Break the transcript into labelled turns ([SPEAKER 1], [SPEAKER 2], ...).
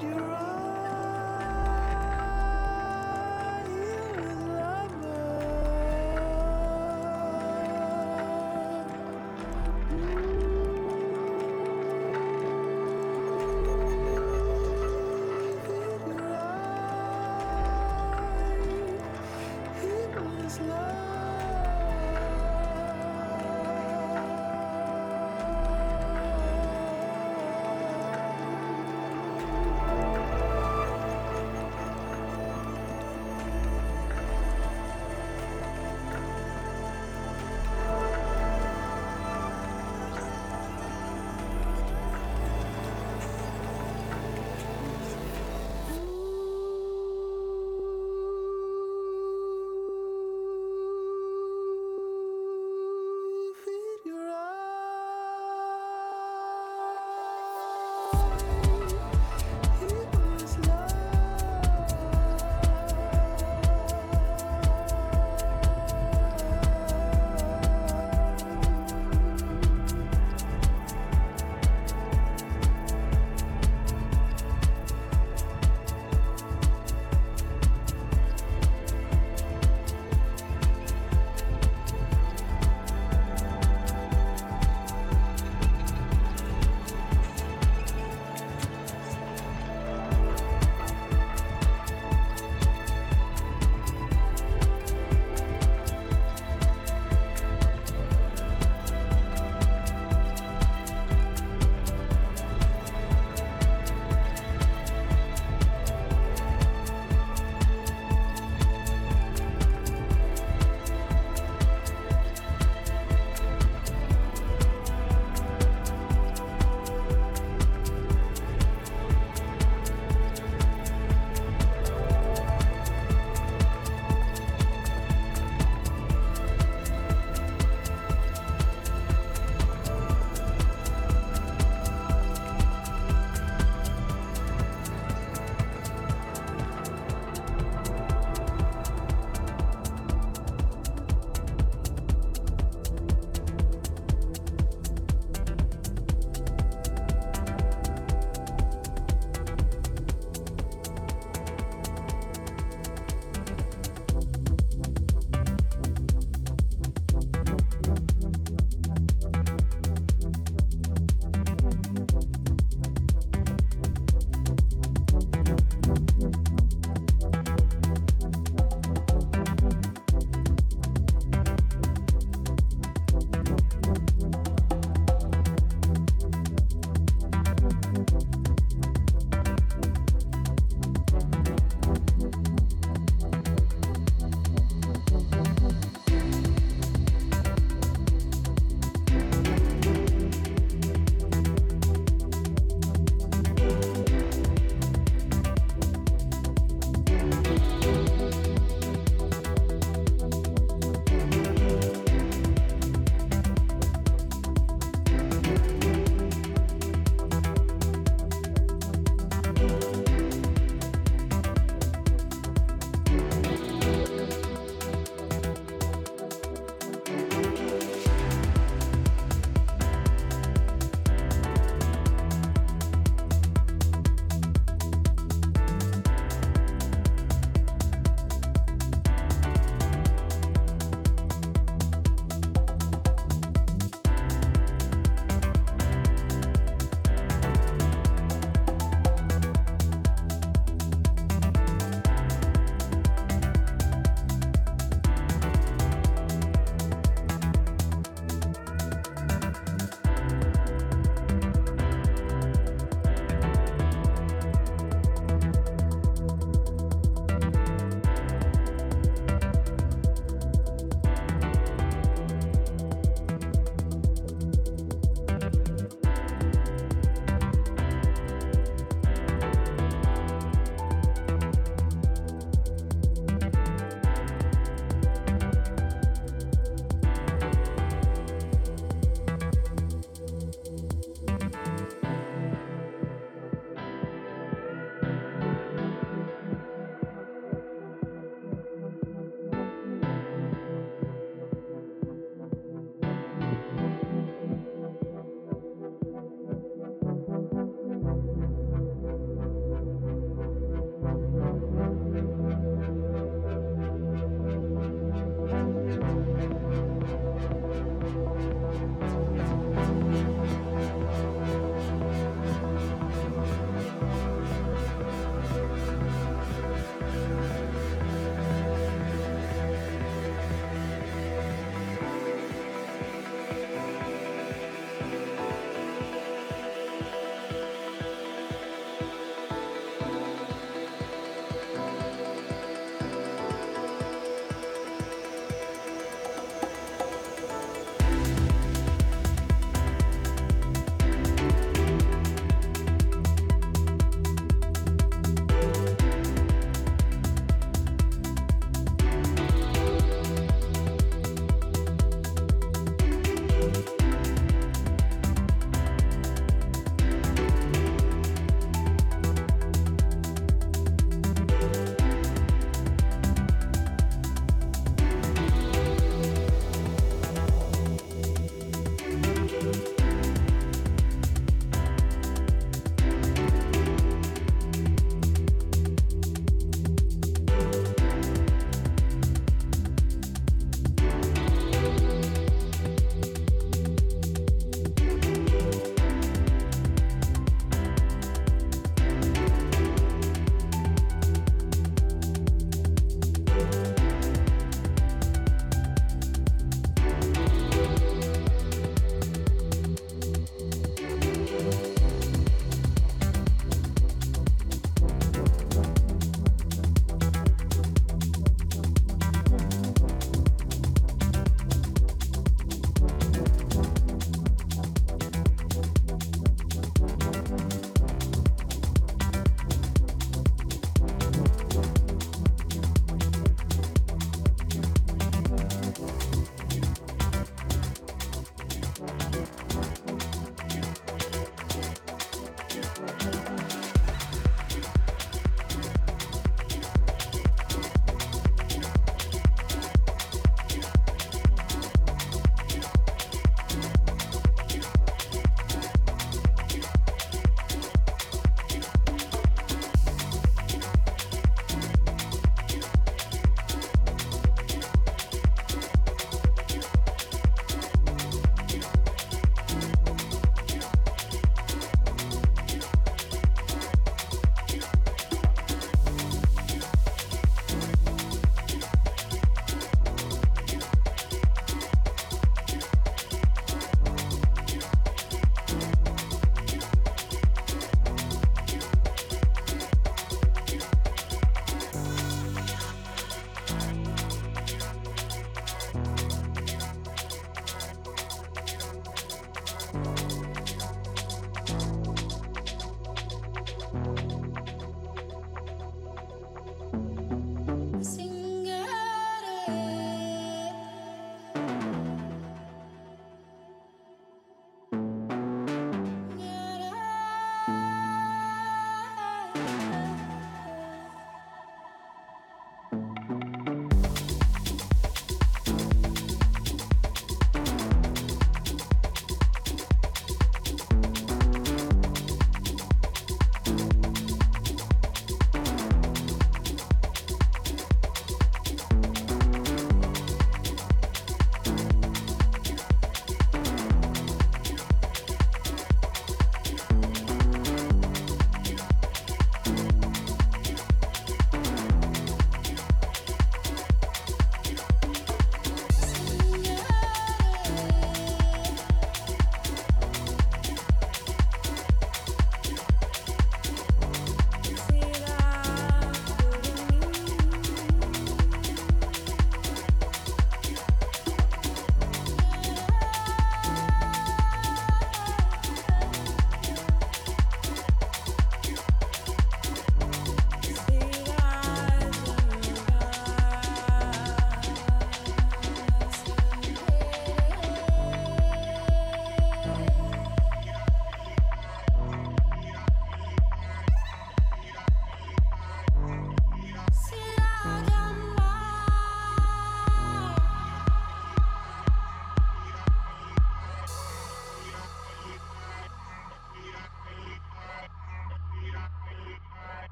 [SPEAKER 1] do.